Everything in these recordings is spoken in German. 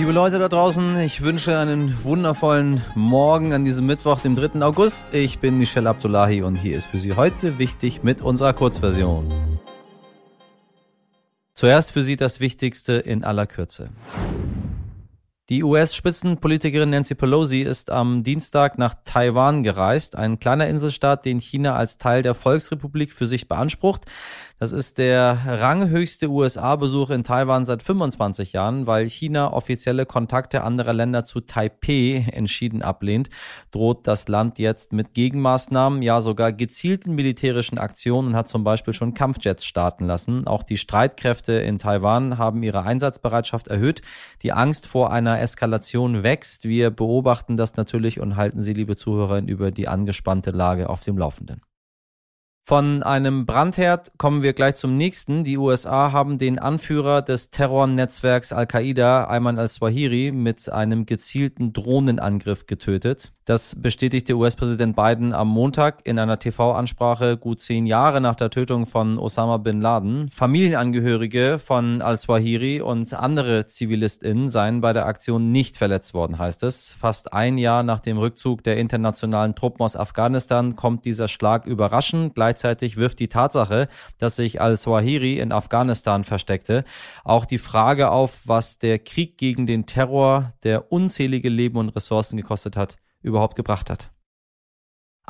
Liebe Leute da draußen, ich wünsche einen wundervollen Morgen an diesem Mittwoch, dem 3. August. Ich bin Michelle Abdullahi und hier ist für Sie heute wichtig mit unserer Kurzversion. Zuerst für Sie das Wichtigste in aller Kürze. Die US-Spitzenpolitikerin Nancy Pelosi ist am Dienstag nach Taiwan gereist, ein kleiner Inselstaat, den China als Teil der Volksrepublik für sich beansprucht. Das ist der ranghöchste USA-Besuch in Taiwan seit 25 Jahren, weil China offizielle Kontakte anderer Länder zu Taipei entschieden ablehnt, droht das Land jetzt mit Gegenmaßnahmen, ja sogar gezielten militärischen Aktionen und hat zum Beispiel schon Kampfjets starten lassen. Auch die Streitkräfte in Taiwan haben ihre Einsatzbereitschaft erhöht. Die Angst vor einer Eskalation wächst. Wir beobachten das natürlich und halten Sie, liebe Zuhörer, über die angespannte Lage auf dem Laufenden. Von einem Brandherd kommen wir gleich zum nächsten. Die USA haben den Anführer des Terrornetzwerks Al-Qaida, Ayman al-Swahiri, mit einem gezielten Drohnenangriff getötet. Das bestätigte US-Präsident Biden am Montag in einer TV-Ansprache gut zehn Jahre nach der Tötung von Osama bin Laden. Familienangehörige von al-Swahiri und andere ZivilistInnen seien bei der Aktion nicht verletzt worden, heißt es. Fast ein Jahr nach dem Rückzug der internationalen Truppen aus Afghanistan kommt dieser Schlag überraschend. Gleichzeitig wirft die Tatsache, dass sich al-Swahiri in Afghanistan versteckte, auch die Frage auf, was der Krieg gegen den Terror, der unzählige Leben und Ressourcen gekostet hat, überhaupt gebracht hat.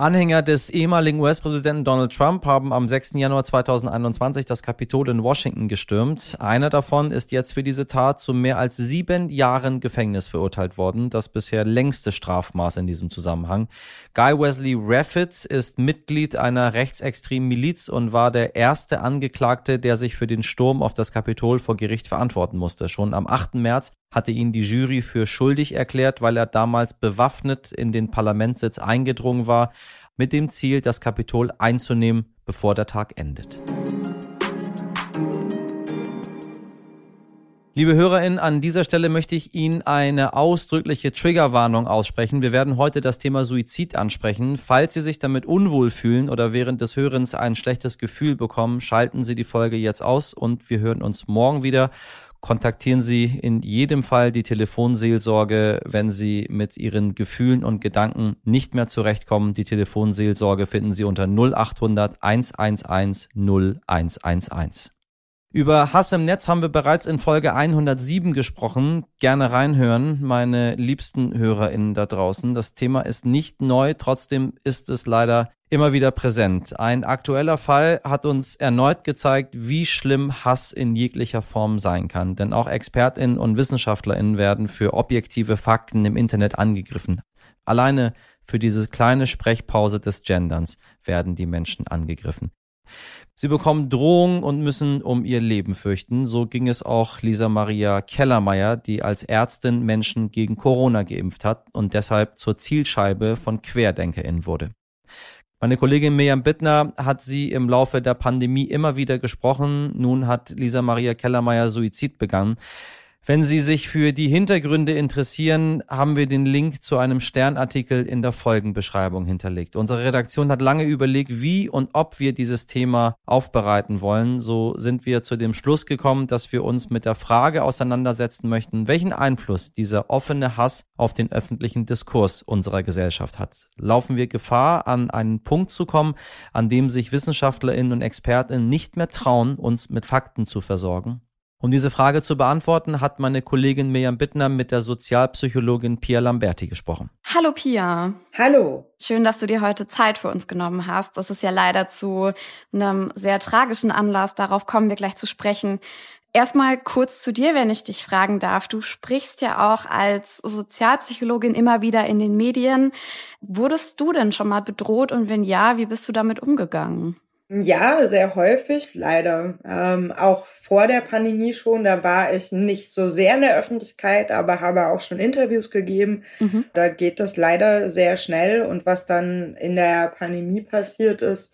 Anhänger des ehemaligen US-Präsidenten Donald Trump haben am 6. Januar 2021 das Kapitol in Washington gestürmt. Einer davon ist jetzt für diese Tat zu mehr als sieben Jahren Gefängnis verurteilt worden, das bisher längste Strafmaß in diesem Zusammenhang. Guy Wesley Raffit ist Mitglied einer rechtsextremen Miliz und war der erste Angeklagte, der sich für den Sturm auf das Kapitol vor Gericht verantworten musste. Schon am 8. März hatte ihn die Jury für schuldig erklärt, weil er damals bewaffnet in den Parlamentssitz eingedrungen war, mit dem Ziel, das Kapitol einzunehmen, bevor der Tag endet. Liebe HörerInnen, an dieser Stelle möchte ich Ihnen eine ausdrückliche Triggerwarnung aussprechen. Wir werden heute das Thema Suizid ansprechen. Falls Sie sich damit unwohl fühlen oder während des Hörens ein schlechtes Gefühl bekommen, schalten Sie die Folge jetzt aus und wir hören uns morgen wieder kontaktieren Sie in jedem Fall die Telefonseelsorge, wenn Sie mit Ihren Gefühlen und Gedanken nicht mehr zurechtkommen. Die Telefonseelsorge finden Sie unter 0800 111 0111. Über Hass im Netz haben wir bereits in Folge 107 gesprochen. Gerne reinhören, meine liebsten HörerInnen da draußen. Das Thema ist nicht neu, trotzdem ist es leider immer wieder präsent. Ein aktueller Fall hat uns erneut gezeigt, wie schlimm Hass in jeglicher Form sein kann. Denn auch ExpertInnen und WissenschaftlerInnen werden für objektive Fakten im Internet angegriffen. Alleine für diese kleine Sprechpause des Genderns werden die Menschen angegriffen. Sie bekommen Drohungen und müssen um ihr Leben fürchten. So ging es auch Lisa Maria Kellermeier, die als Ärztin Menschen gegen Corona geimpft hat und deshalb zur Zielscheibe von QuerdenkerInnen wurde. Meine Kollegin Miriam Bittner hat sie im Laufe der Pandemie immer wieder gesprochen. Nun hat Lisa Maria Kellermeier Suizid begangen. Wenn Sie sich für die Hintergründe interessieren, haben wir den Link zu einem Sternartikel in der Folgenbeschreibung hinterlegt. Unsere Redaktion hat lange überlegt, wie und ob wir dieses Thema aufbereiten wollen. So sind wir zu dem Schluss gekommen, dass wir uns mit der Frage auseinandersetzen möchten, welchen Einfluss dieser offene Hass auf den öffentlichen Diskurs unserer Gesellschaft hat. Laufen wir Gefahr, an einen Punkt zu kommen, an dem sich Wissenschaftlerinnen und Expertinnen nicht mehr trauen, uns mit Fakten zu versorgen? Um diese Frage zu beantworten, hat meine Kollegin Miriam Bittner mit der Sozialpsychologin Pia Lamberti gesprochen. Hallo Pia. Hallo. Schön, dass du dir heute Zeit für uns genommen hast. Das ist ja leider zu einem sehr tragischen Anlass. Darauf kommen wir gleich zu sprechen. Erstmal kurz zu dir, wenn ich dich fragen darf. Du sprichst ja auch als Sozialpsychologin immer wieder in den Medien. Wurdest du denn schon mal bedroht und wenn ja, wie bist du damit umgegangen? Ja, sehr häufig, leider. Ähm, auch vor der Pandemie schon, da war ich nicht so sehr in der Öffentlichkeit, aber habe auch schon Interviews gegeben. Mhm. Da geht das leider sehr schnell. Und was dann in der Pandemie passiert ist,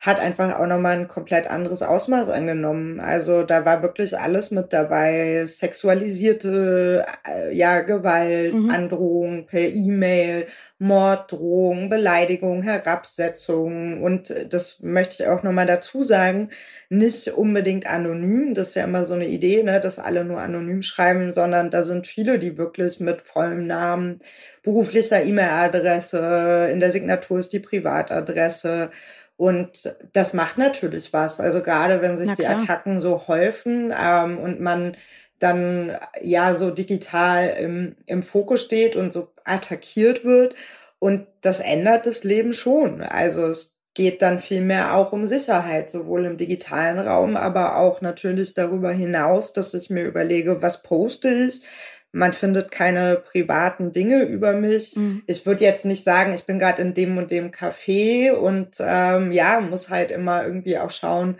hat einfach auch nochmal ein komplett anderes Ausmaß angenommen. Also da war wirklich alles mit dabei. Sexualisierte, äh, ja, Gewalt, mhm. Androhung per E-Mail, Morddrohung, Beleidigung, Herabsetzung. Und das möchte ich auch nochmal dazu sagen, nicht unbedingt anonym. Das ist ja immer so eine Idee, ne, dass alle nur anonym schreiben, sondern da sind viele, die wirklich mit vollem Namen, beruflicher E-Mail-Adresse, in der Signatur ist die Privatadresse und das macht natürlich was. Also gerade wenn sich die Attacken so häufen ähm, und man dann ja so digital im, im Fokus steht und so attackiert wird. Und das ändert das Leben schon. Also es geht dann vielmehr auch um Sicherheit, sowohl im digitalen Raum, aber auch natürlich darüber hinaus, dass ich mir überlege, was poste ich, man findet keine privaten Dinge über mich. Mhm. Ich würde jetzt nicht sagen, ich bin gerade in dem und dem Café und ähm, ja, muss halt immer irgendwie auch schauen,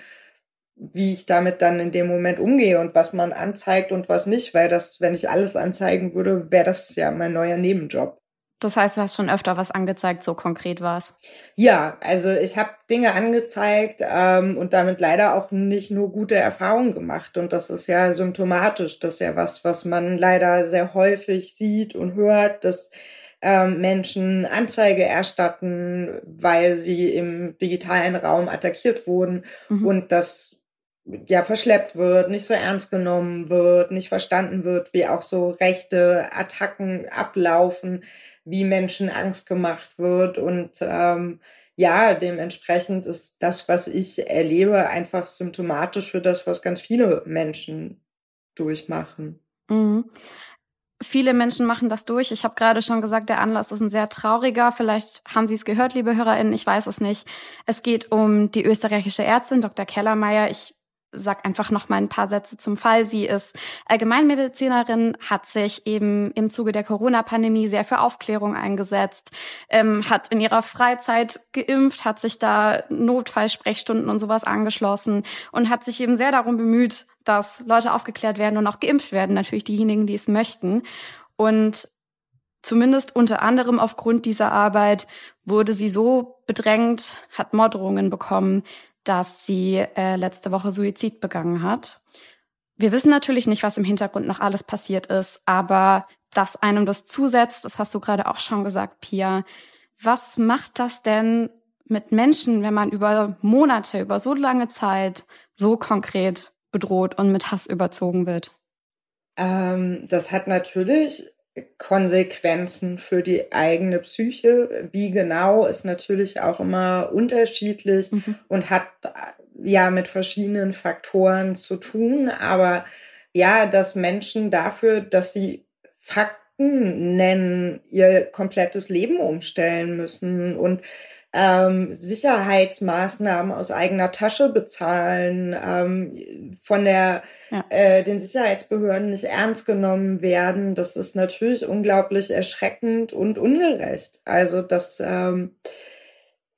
wie ich damit dann in dem Moment umgehe und was man anzeigt und was nicht, weil das, wenn ich alles anzeigen würde, wäre das ja mein neuer Nebenjob. Das heißt, du hast schon öfter was angezeigt, so konkret war es. Ja, also ich habe Dinge angezeigt ähm, und damit leider auch nicht nur gute Erfahrungen gemacht. Und das ist ja symptomatisch. Das ist ja was, was man leider sehr häufig sieht und hört, dass ähm, Menschen Anzeige erstatten, weil sie im digitalen Raum attackiert wurden mhm. und das ja verschleppt wird, nicht so ernst genommen wird, nicht verstanden wird, wie auch so rechte Attacken ablaufen wie Menschen Angst gemacht wird. Und ähm, ja, dementsprechend ist das, was ich erlebe, einfach symptomatisch für das, was ganz viele Menschen durchmachen. Mhm. Viele Menschen machen das durch. Ich habe gerade schon gesagt, der Anlass ist ein sehr trauriger. Vielleicht haben Sie es gehört, liebe HörerInnen, ich weiß es nicht. Es geht um die österreichische Ärztin Dr. Kellermeier. Ich sag einfach noch mal ein paar Sätze zum Fall. Sie ist Allgemeinmedizinerin, hat sich eben im Zuge der Corona-Pandemie sehr für Aufklärung eingesetzt, ähm, hat in ihrer Freizeit geimpft, hat sich da Notfallsprechstunden und sowas angeschlossen und hat sich eben sehr darum bemüht, dass Leute aufgeklärt werden und auch geimpft werden, natürlich diejenigen, die es möchten. Und zumindest unter anderem aufgrund dieser Arbeit wurde sie so bedrängt, hat Morddrohungen bekommen, dass sie äh, letzte Woche Suizid begangen hat. Wir wissen natürlich nicht, was im Hintergrund noch alles passiert ist, aber dass einem das zusetzt, das hast du gerade auch schon gesagt, Pia. Was macht das denn mit Menschen, wenn man über Monate, über so lange Zeit so konkret bedroht und mit Hass überzogen wird? Ähm, das hat natürlich Konsequenzen für die eigene Psyche. Wie genau ist natürlich auch immer unterschiedlich mhm. und hat ja mit verschiedenen Faktoren zu tun. Aber ja, dass Menschen dafür, dass sie Fakten nennen, ihr komplettes Leben umstellen müssen und ähm, Sicherheitsmaßnahmen aus eigener Tasche bezahlen, ähm, von der ja. äh, den Sicherheitsbehörden nicht ernst genommen werden. Das ist natürlich unglaublich erschreckend und ungerecht. Also das ähm,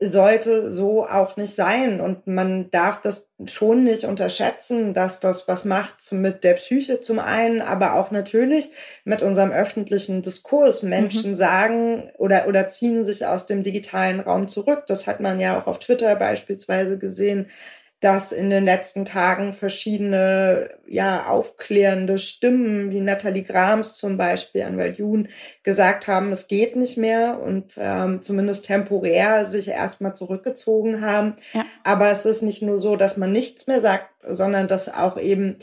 sollte so auch nicht sein. Und man darf das schon nicht unterschätzen, dass das was macht mit der Psyche zum einen, aber auch natürlich mit unserem öffentlichen Diskurs. Menschen mhm. sagen oder, oder ziehen sich aus dem digitalen Raum zurück. Das hat man ja auch auf Twitter beispielsweise gesehen dass in den letzten Tagen verschiedene ja aufklärende Stimmen wie Nathalie Grams zum Beispiel, Anwalt Jun, gesagt haben, es geht nicht mehr und ähm, zumindest temporär sich erstmal zurückgezogen haben. Ja. Aber es ist nicht nur so, dass man nichts mehr sagt, sondern dass auch eben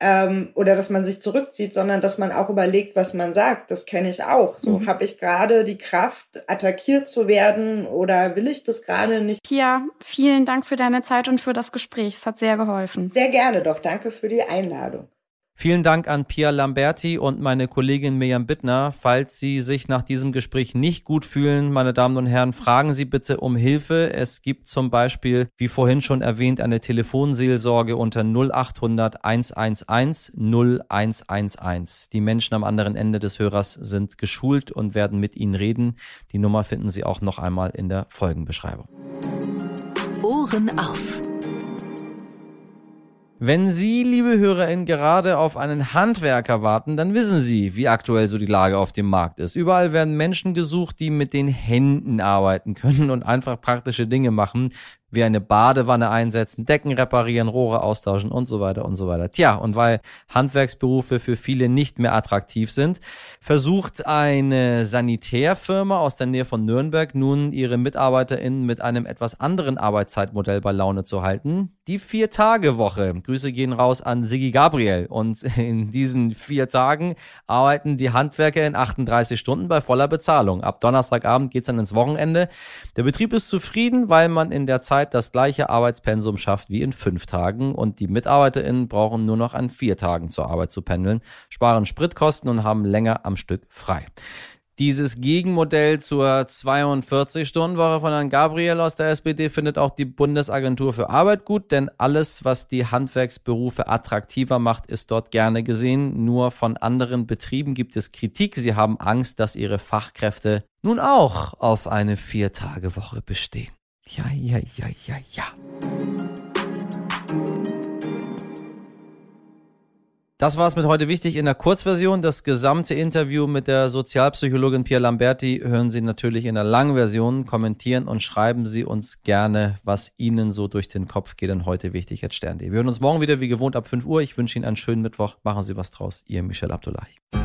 ähm, oder dass man sich zurückzieht, sondern dass man auch überlegt, was man sagt. Das kenne ich auch. So mhm. habe ich gerade die Kraft, attackiert zu werden oder will ich das gerade nicht? Pia, vielen Dank für deine Zeit und für das Gespräch. Es hat sehr geholfen. Sehr gerne doch. Danke für die Einladung. Vielen Dank an Pia Lamberti und meine Kollegin Mirjam Bittner. Falls Sie sich nach diesem Gespräch nicht gut fühlen, meine Damen und Herren, fragen Sie bitte um Hilfe. Es gibt zum Beispiel, wie vorhin schon erwähnt, eine Telefonseelsorge unter 0800 111 0111. Die Menschen am anderen Ende des Hörers sind geschult und werden mit Ihnen reden. Die Nummer finden Sie auch noch einmal in der Folgenbeschreibung. Ohren auf. Wenn Sie, liebe HörerInnen, gerade auf einen Handwerker warten, dann wissen Sie, wie aktuell so die Lage auf dem Markt ist. Überall werden Menschen gesucht, die mit den Händen arbeiten können und einfach praktische Dinge machen, wie eine Badewanne einsetzen, Decken reparieren, Rohre austauschen und so weiter und so weiter. Tja, und weil Handwerksberufe für viele nicht mehr attraktiv sind, versucht eine Sanitärfirma aus der Nähe von Nürnberg nun ihre MitarbeiterInnen mit einem etwas anderen Arbeitszeitmodell bei Laune zu halten. Die Vier-Tage-Woche. Grüße gehen raus an Sigi Gabriel. Und in diesen vier Tagen arbeiten die Handwerker in 38 Stunden bei voller Bezahlung. Ab Donnerstagabend geht's dann ins Wochenende. Der Betrieb ist zufrieden, weil man in der Zeit das gleiche Arbeitspensum schafft wie in fünf Tagen und die MitarbeiterInnen brauchen nur noch an vier Tagen zur Arbeit zu pendeln, sparen Spritkosten und haben länger am Stück frei. Dieses Gegenmodell zur 42-Stunden-Woche von Herrn Gabriel aus der SPD findet auch die Bundesagentur für Arbeit gut, denn alles, was die Handwerksberufe attraktiver macht, ist dort gerne gesehen. Nur von anderen Betrieben gibt es Kritik. Sie haben Angst, dass ihre Fachkräfte nun auch auf eine Vier-Tage-Woche bestehen. Ja, ja, ja, ja, ja. Das war es mit heute wichtig in der Kurzversion. Das gesamte Interview mit der Sozialpsychologin Pia Lamberti hören Sie natürlich in der langen Version. Kommentieren und schreiben Sie uns gerne, was Ihnen so durch den Kopf geht. Denn heute wichtig jetzt Stern.de. Wir hören uns morgen wieder wie gewohnt ab 5 Uhr. Ich wünsche Ihnen einen schönen Mittwoch. Machen Sie was draus. Ihr Michel Abdullahi.